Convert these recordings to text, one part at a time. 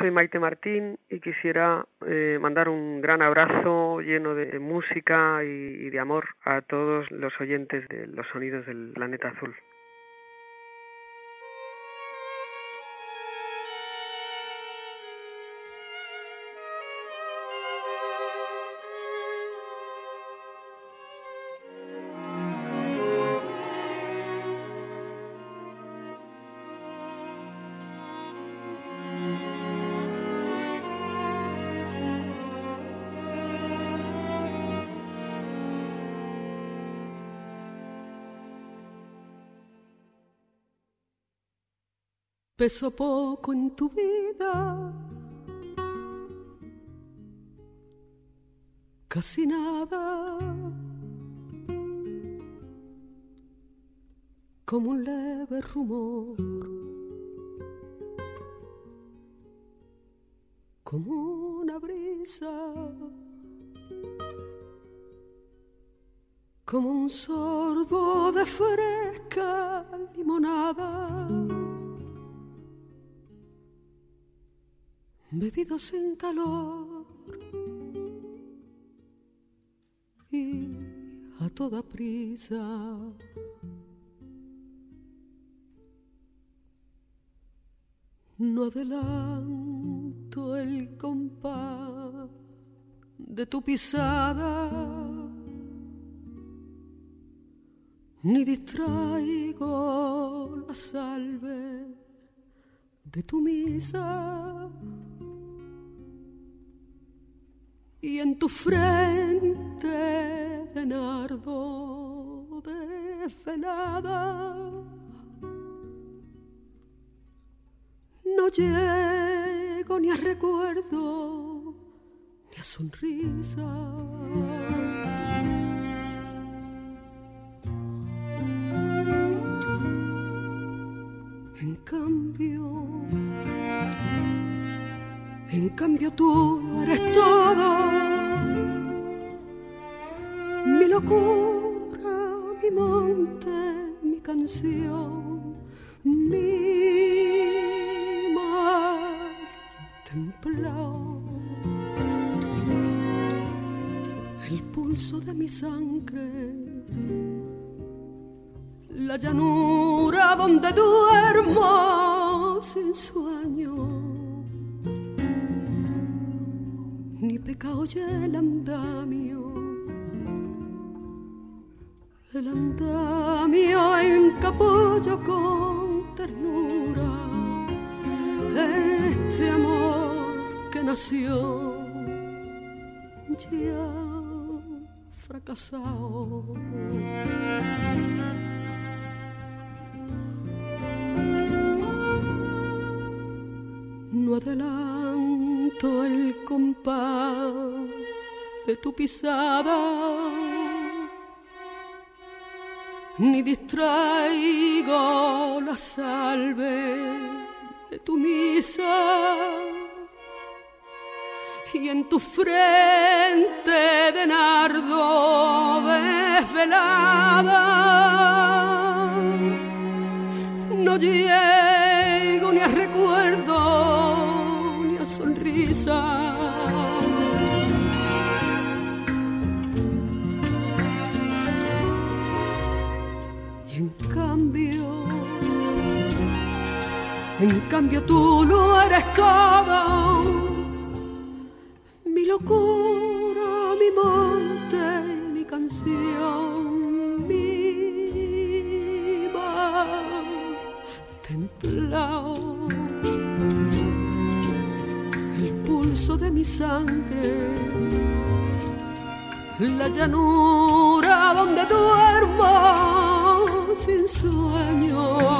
Soy Maite Martín y quisiera eh, mandar un gran abrazo lleno de música y, y de amor a todos los oyentes de los sonidos del planeta azul. Peso poco en tu vida, casi nada, como un leve rumor, como una brisa, como un sorbo de fresca limonada. Bebido sin calor y a toda prisa. No adelanto el compás de tu pisada, ni distraigo la salve de tu misa y en tu frente de nardo desvelada no llego ni a recuerdo ni a sonrisa. En cambio, en cambio tú eres todo. Locura, mi monte, mi canción, mi mar templado. El pulso de mi sangre, la llanura donde duermo sin sueño ni pecado y el andamio, el andamio en capullo con ternura, este amor que nació ya fracasado. No adelanto el compás de tu pisada, ni distraigo la salve de tu misa. Y en tu frente de nardo desvelada no llego ni a recuerdo ni a sonrisa. Cambio tú lo eres todo. Mi locura, mi monte, mi canción, mi mar templado. El pulso de mi sangre, la llanura donde duermo sin sueño,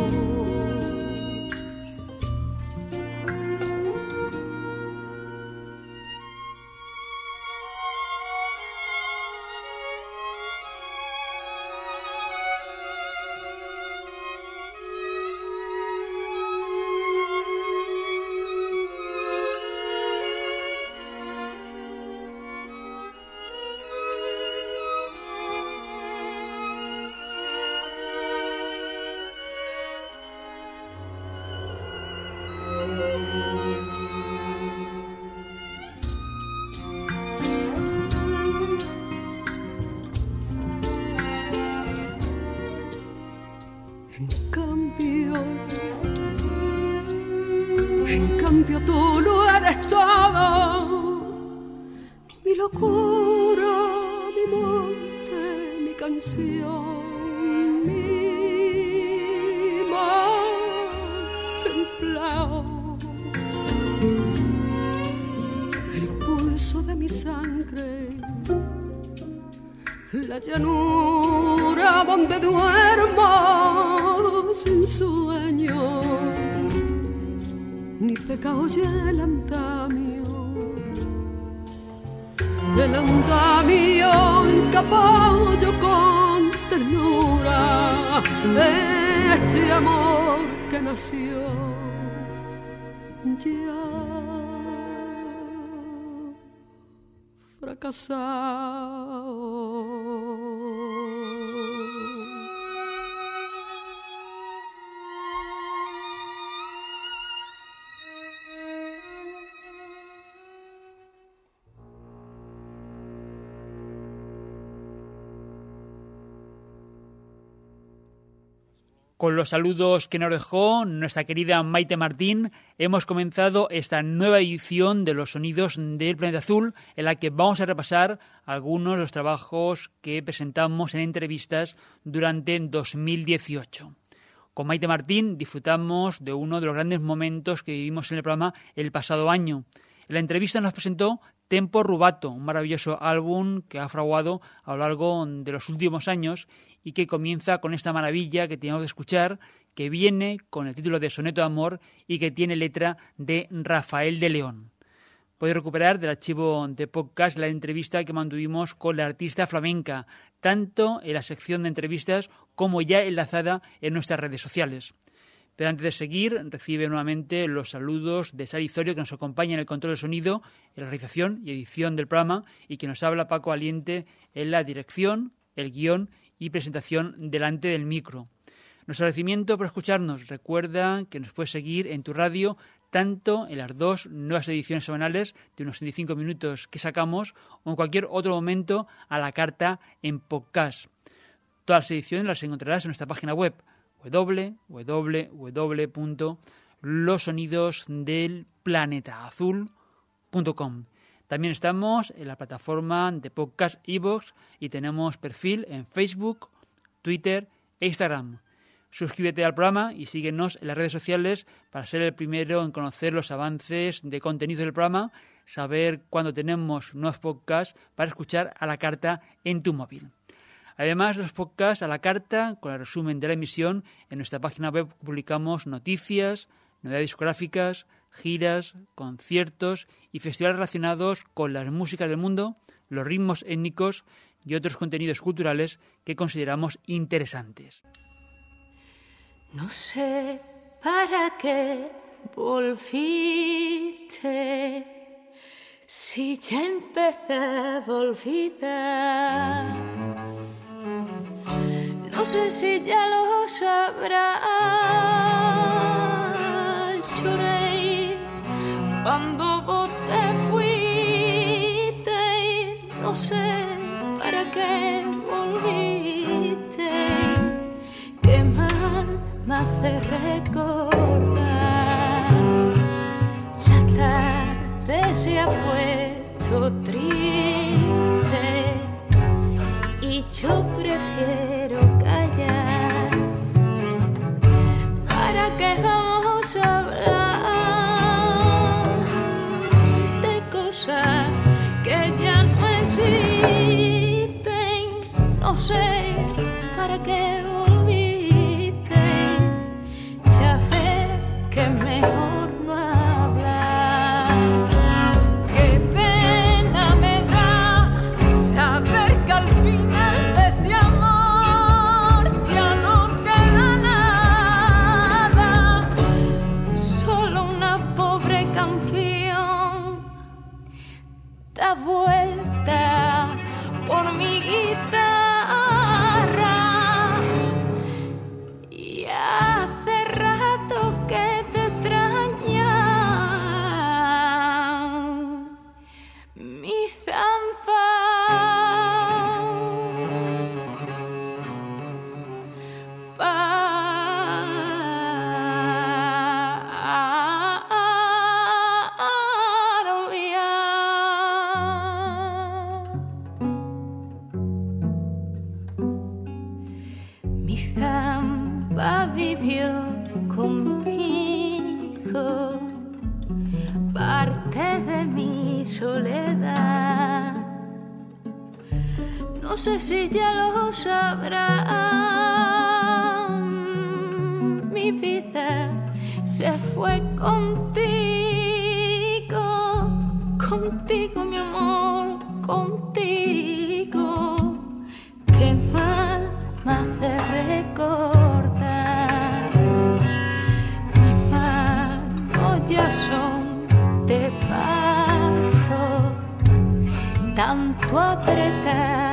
caballo con ternura, este amor que nació ya fracasado. Con los saludos que nos dejó nuestra querida Maite Martín, hemos comenzado esta nueva edición de los sonidos del planeta azul, en la que vamos a repasar algunos de los trabajos que presentamos en entrevistas durante 2018. Con Maite Martín disfrutamos de uno de los grandes momentos que vivimos en el programa el pasado año. En la entrevista nos presentó Tempo Rubato, un maravilloso álbum que ha fraguado a lo largo de los últimos años y que comienza con esta maravilla que tenemos que escuchar, que viene con el título de Soneto de Amor y que tiene letra de Rafael de León. Podéis recuperar del archivo de podcast la entrevista que mantuvimos con la artista flamenca, tanto en la sección de entrevistas como ya enlazada en nuestras redes sociales. Pero antes de seguir, recibe nuevamente los saludos de Sari Zorio, que nos acompaña en el control del sonido, en la realización y edición del programa, y que nos habla Paco Aliente en la dirección, el guion y presentación delante del micro. Nuestro agradecimiento por escucharnos. Recuerda que nos puedes seguir en tu radio tanto en las dos nuevas ediciones semanales de unos 25 minutos que sacamos o en cualquier otro momento a la carta en podcast. Todas las ediciones las encontrarás en nuestra página web www.losonidosdelplanetaazul.com. También estamos en la plataforma de podcast Evox y tenemos perfil en Facebook, Twitter e Instagram. Suscríbete al programa y síguenos en las redes sociales para ser el primero en conocer los avances de contenido del programa, saber cuándo tenemos nuevos podcasts para escuchar a la carta en tu móvil. Además, los podcasts a la carta, con el resumen de la emisión, en nuestra página web publicamos noticias, novedades discográficas, giras, conciertos y festivales relacionados con las músicas del mundo, los ritmos étnicos y otros contenidos culturales que consideramos interesantes. No sé para qué volviste si ya empecé a olvidar. No sé si ya lo sabrás. Cuando vos te fuiste no sé para qué volviste, qué mal me hace recordar. La tarde se ha puesto triste y yo prefiero callar. Mi noche zamba vivió conmigo parte de mi soledad. No sé si ya lo sabrán. Mi vida se fue contigo, contigo mi amor, tanto apretar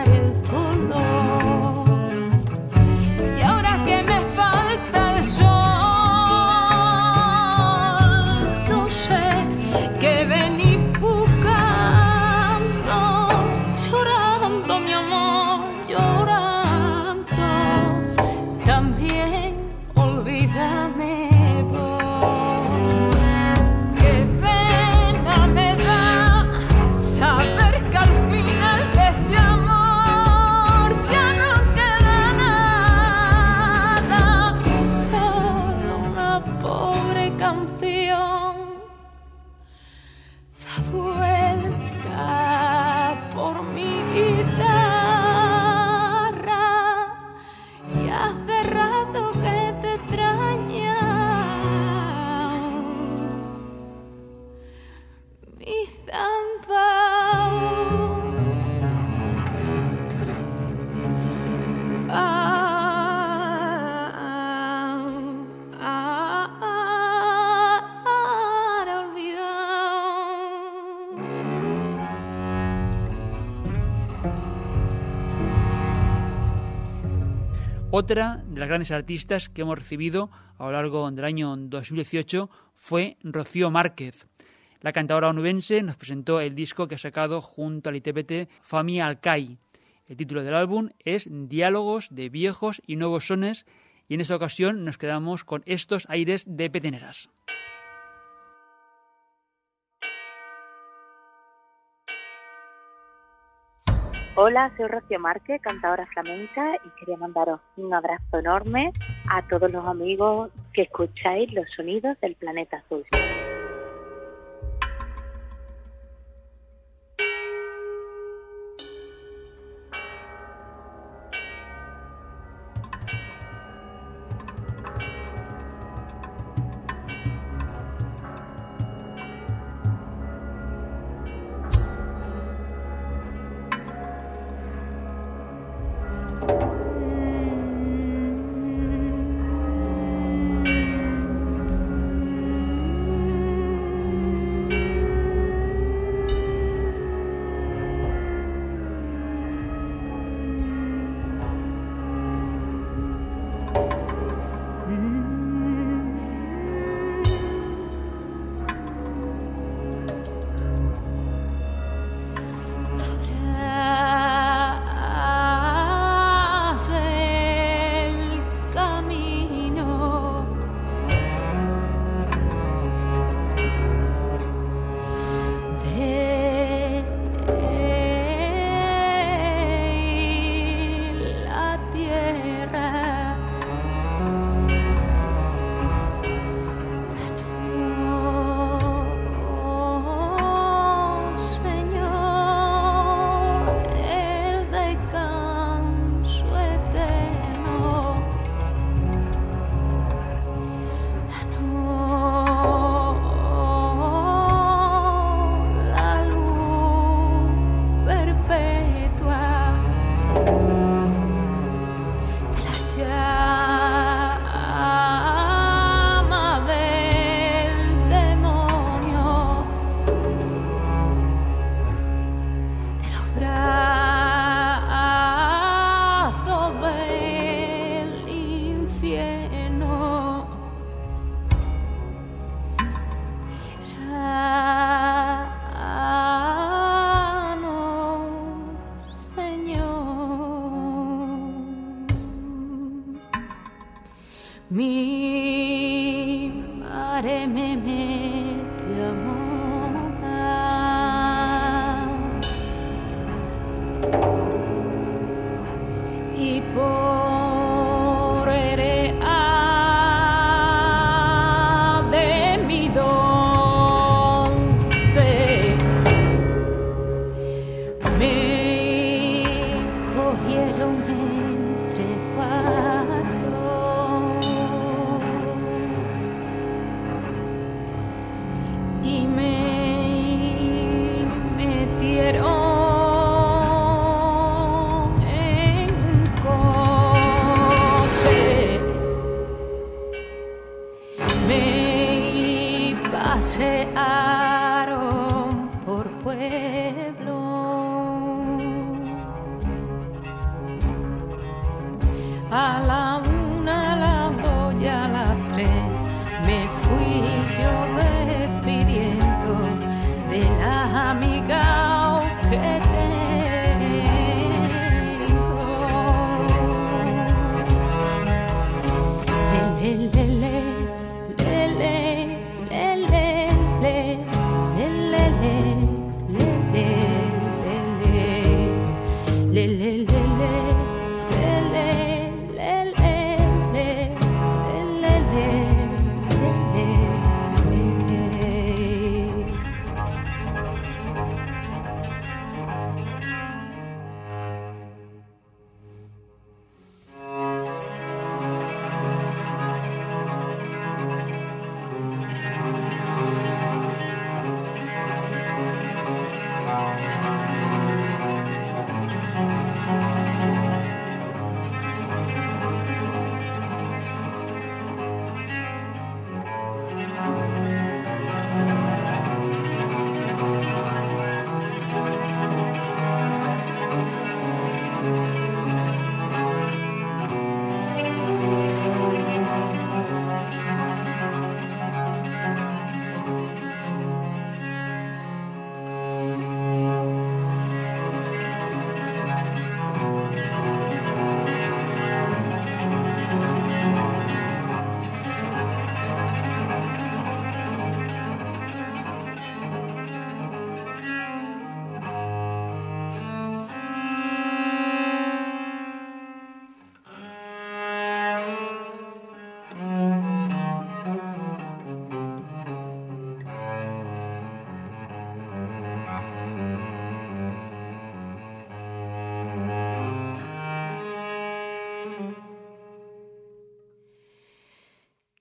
Otra de las grandes artistas que hemos recibido a lo largo del año 2018 fue Rocío Márquez. La cantadora onubense nos presentó el disco que ha sacado junto al ITPT Famia Alcai. El título del álbum es Diálogos de viejos y nuevos sones y en esta ocasión nos quedamos con estos aires de peteneras. Hola, soy Rocío Márquez, cantadora flamenca y quería mandaros un abrazo enorme a todos los amigos que escucháis los sonidos del planeta azul.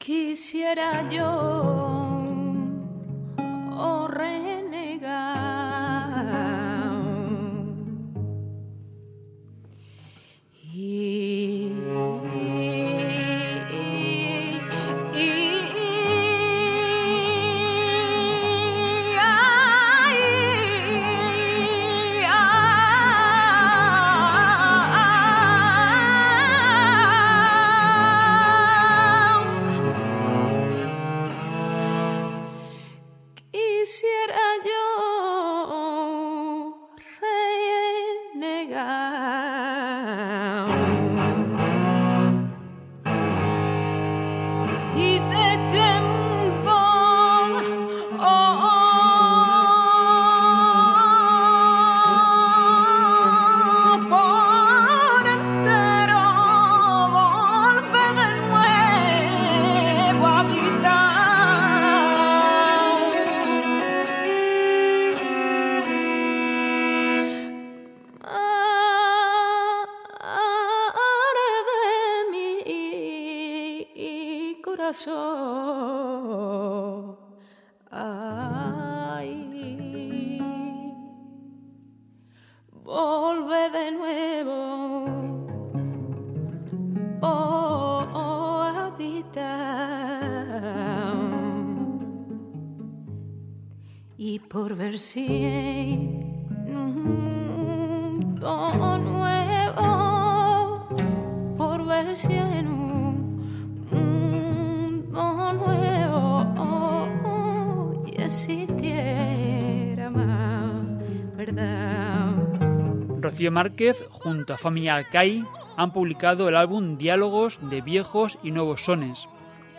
Quisiera yo oh, renegar Ay, volve de nuevo. Oh, oh, habitar y por ver si Márquez junto a Familia Alcai han publicado el álbum Diálogos de viejos y nuevos sones,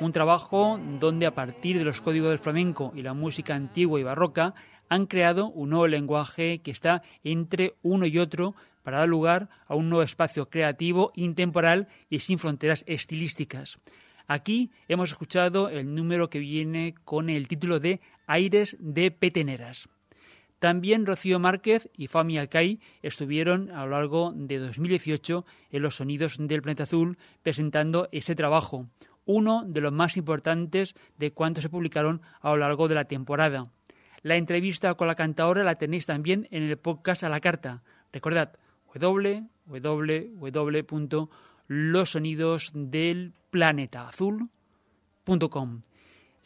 un trabajo donde a partir de los códigos del flamenco y la música antigua y barroca han creado un nuevo lenguaje que está entre uno y otro para dar lugar a un nuevo espacio creativo, intemporal y sin fronteras estilísticas. Aquí hemos escuchado el número que viene con el título de Aires de Peteneras. También Rocío Márquez y Fami Alcai estuvieron a lo largo de 2018 en los Sonidos del Planeta Azul presentando ese trabajo, uno de los más importantes de cuantos se publicaron a lo largo de la temporada. La entrevista con la cantadora la tenéis también en el podcast a la carta. Recordad www.losonidosdelplanetaazul.com.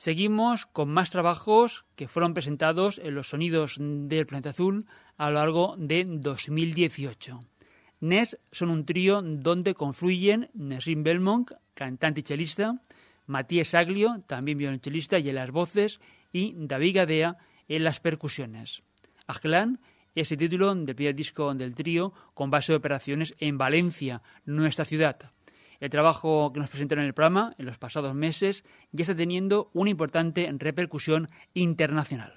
Seguimos con más trabajos que fueron presentados en los Sonidos del Planeta Azul a lo largo de 2018. NES son un trío donde confluyen Nesrin Belmont, cantante y chelista, Matías Aglio, también violonchelista y en las voces, y David Gadea en las percusiones. Ajlan es el título del primer disco del trío con base de operaciones en Valencia, nuestra ciudad. El trabajo que nos presentaron en el programa en los pasados meses ya está teniendo una importante repercusión internacional.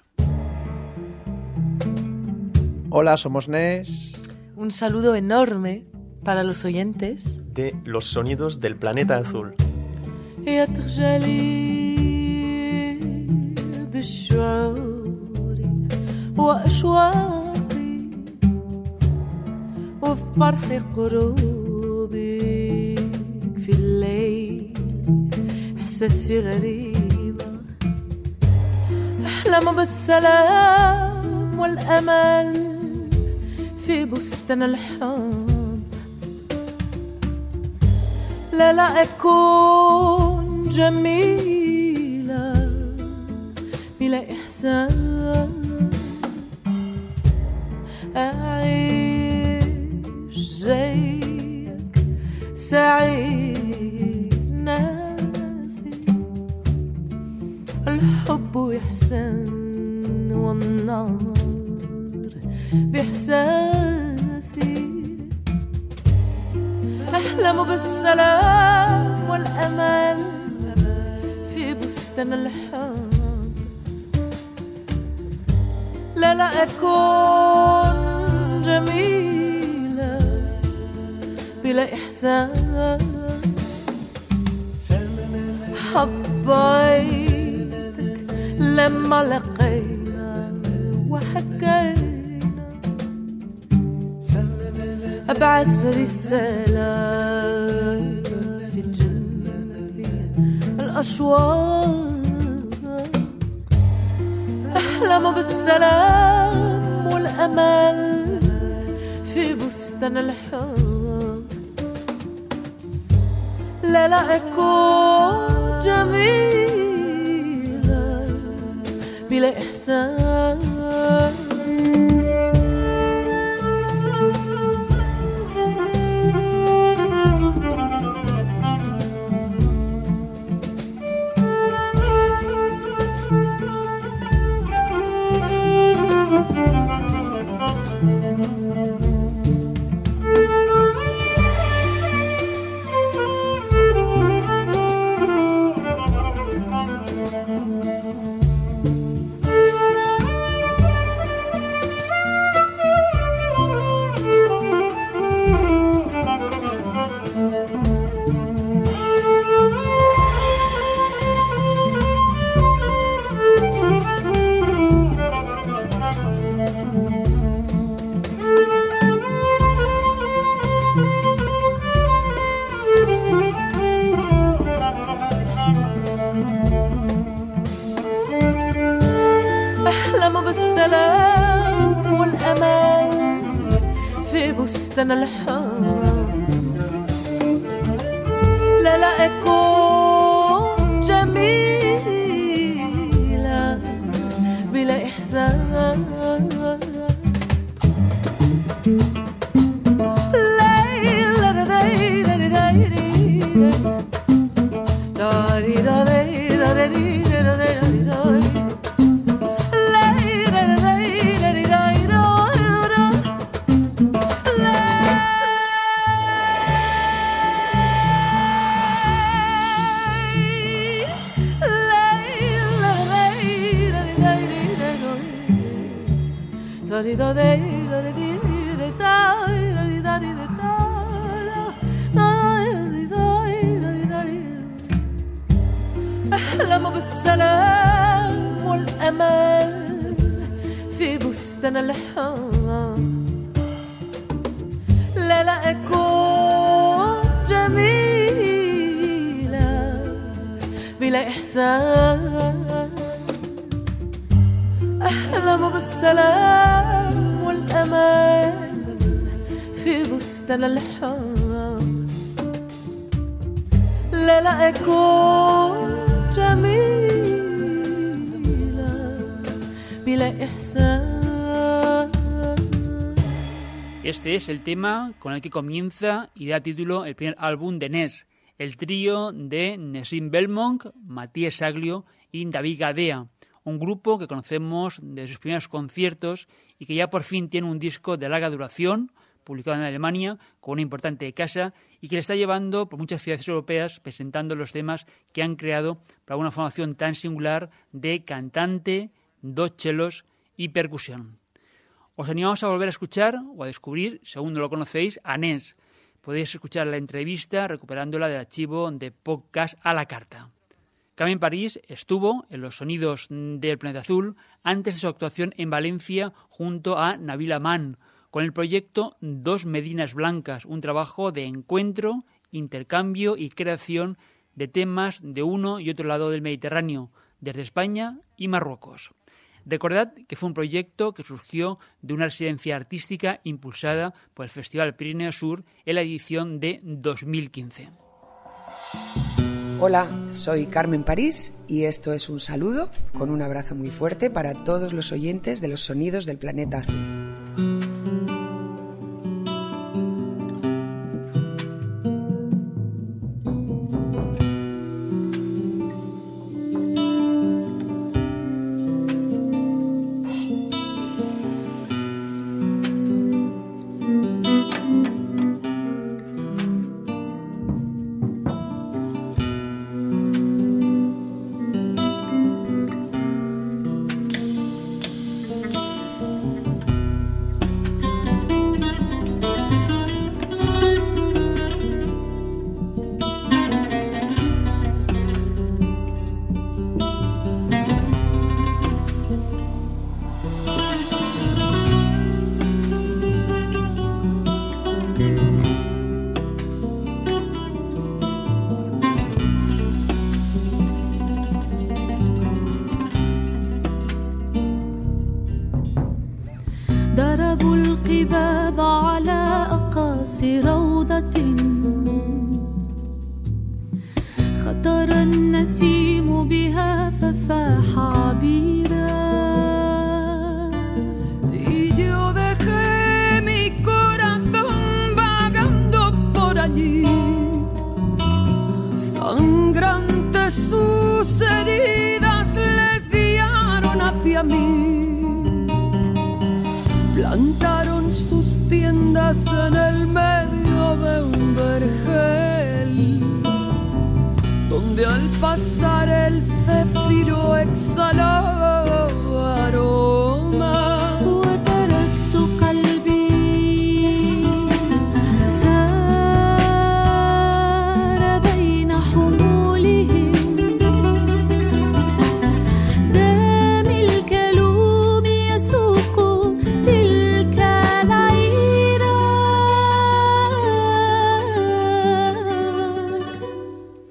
Hola, somos Nes. Un saludo enorme para los oyentes. de Los Sonidos del Planeta Azul. يا تخجلي بالشعور وأشواقي وفي فرح قروبي إحساسي غريبة أحلم بالسلام والأمل في بستان الحب. لا لا أكون جميلة بلا إحسان. أعيش زيك سعيد. وإحسان والنار بإحساسي. أحلم بالسلام والأمل في بستان الحب. لا لا أكون جميلة بلا إحسان. حبيتك لما لقينا وحكينا. أبعث رسالة في الجنة الأشواق أحلم بالسلام والأمل في بستان الحب. لا لا أكون جميلة بلا إحساس بلا إحسان Este es el tema con el que comienza y da título el primer álbum de Nes, el trío de Nessim Belmont, Matías Saglio y David Gadea, un grupo que conocemos de sus primeros conciertos y que ya por fin tiene un disco de larga duración, publicado en Alemania, con una importante casa y que le está llevando por muchas ciudades europeas presentando los temas que han creado para una formación tan singular de cantante, dos chelos y percusión. Os animamos a volver a escuchar o a descubrir, según no lo conocéis, a Nes. Podéis escuchar la entrevista recuperándola del archivo de podcast a la carta. Carmen París estuvo en los sonidos del Planeta Azul antes de su actuación en Valencia junto a Nabila Mann con el proyecto Dos Medinas Blancas, un trabajo de encuentro, intercambio y creación de temas de uno y otro lado del Mediterráneo, desde España y Marruecos. Recordad que fue un proyecto que surgió de una residencia artística impulsada por el Festival Pirineo Sur en la edición de 2015. Hola, soy Carmen París y esto es un saludo con un abrazo muy fuerte para todos los oyentes de los sonidos del planeta azul. será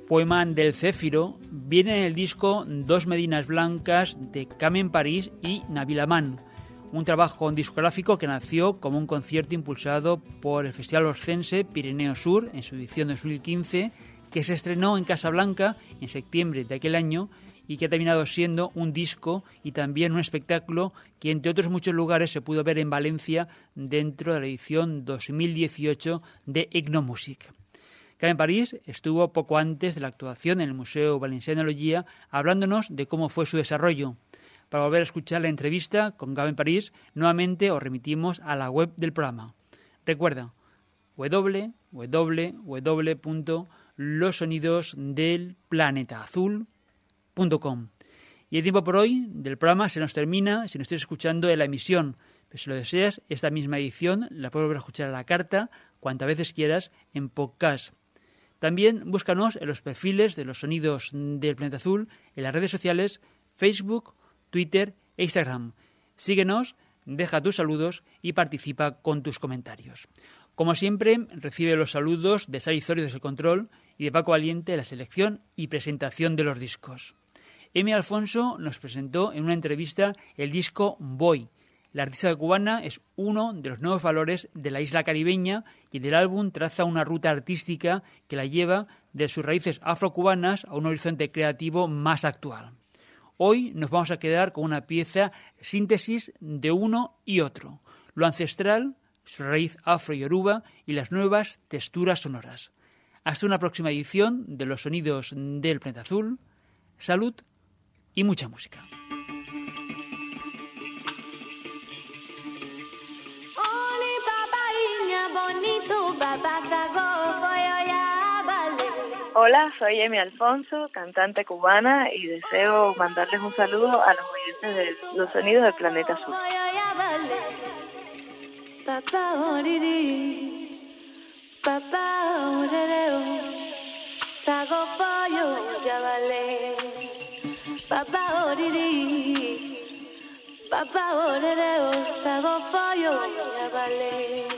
Poema del Céfiro viene en el disco Dos Medinas Blancas de Carmen París y Nabil Aman, un trabajo discográfico que nació como un concierto impulsado por el Festival Orcense Pirineo Sur en su edición 2015, que se estrenó en Casablanca en septiembre de aquel año y que ha terminado siendo un disco y también un espectáculo que entre otros muchos lugares se pudo ver en Valencia dentro de la edición 2018 de Ignomusic. Carmen París estuvo poco antes de la actuación en el Museo Valenciano de Logia hablándonos de cómo fue su desarrollo. Para volver a escuchar la entrevista con Carmen París, nuevamente os remitimos a la web del programa. Recuerda www.losonidosdelplanetaazul.com. Y el tiempo por hoy del programa se nos termina si nos estés escuchando en la emisión. Pero si lo deseas, esta misma edición la puedes volver a escuchar a la carta cuantas veces quieras en podcast. También búscanos en los perfiles de los sonidos del planeta azul en las redes sociales Facebook, Twitter e Instagram. Síguenos, deja tus saludos y participa con tus comentarios. Como siempre, recibe los saludos de Sari Zorio desde el control y de Paco Valiente de la selección y presentación de los discos. M. Alfonso nos presentó en una entrevista el disco Boy. La artista cubana es uno de los nuevos valores de la isla caribeña y del álbum traza una ruta artística que la lleva de sus raíces afrocubanas a un horizonte creativo más actual. Hoy nos vamos a quedar con una pieza síntesis de uno y otro, lo ancestral, su raíz afro-yoruba y las nuevas texturas sonoras. Hasta una próxima edición de los sonidos del planeta azul. Salud y mucha música. Hola, soy Emi Alfonso, cantante cubana y deseo mandarles un saludo a los oyentes de los sonidos del planeta azul. Papá orereo, sago pollo ya vale.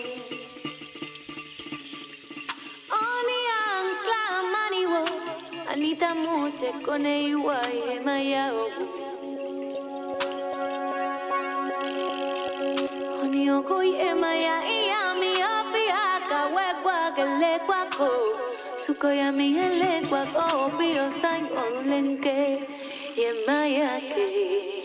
esta noche con Eiwa y Mayao. Onyoko y Emaya y Ami Apiaka, Wekwa, Gelekwako, Sukoyami, Gelekwako, Bio Sang, Onlenke, Yemayake.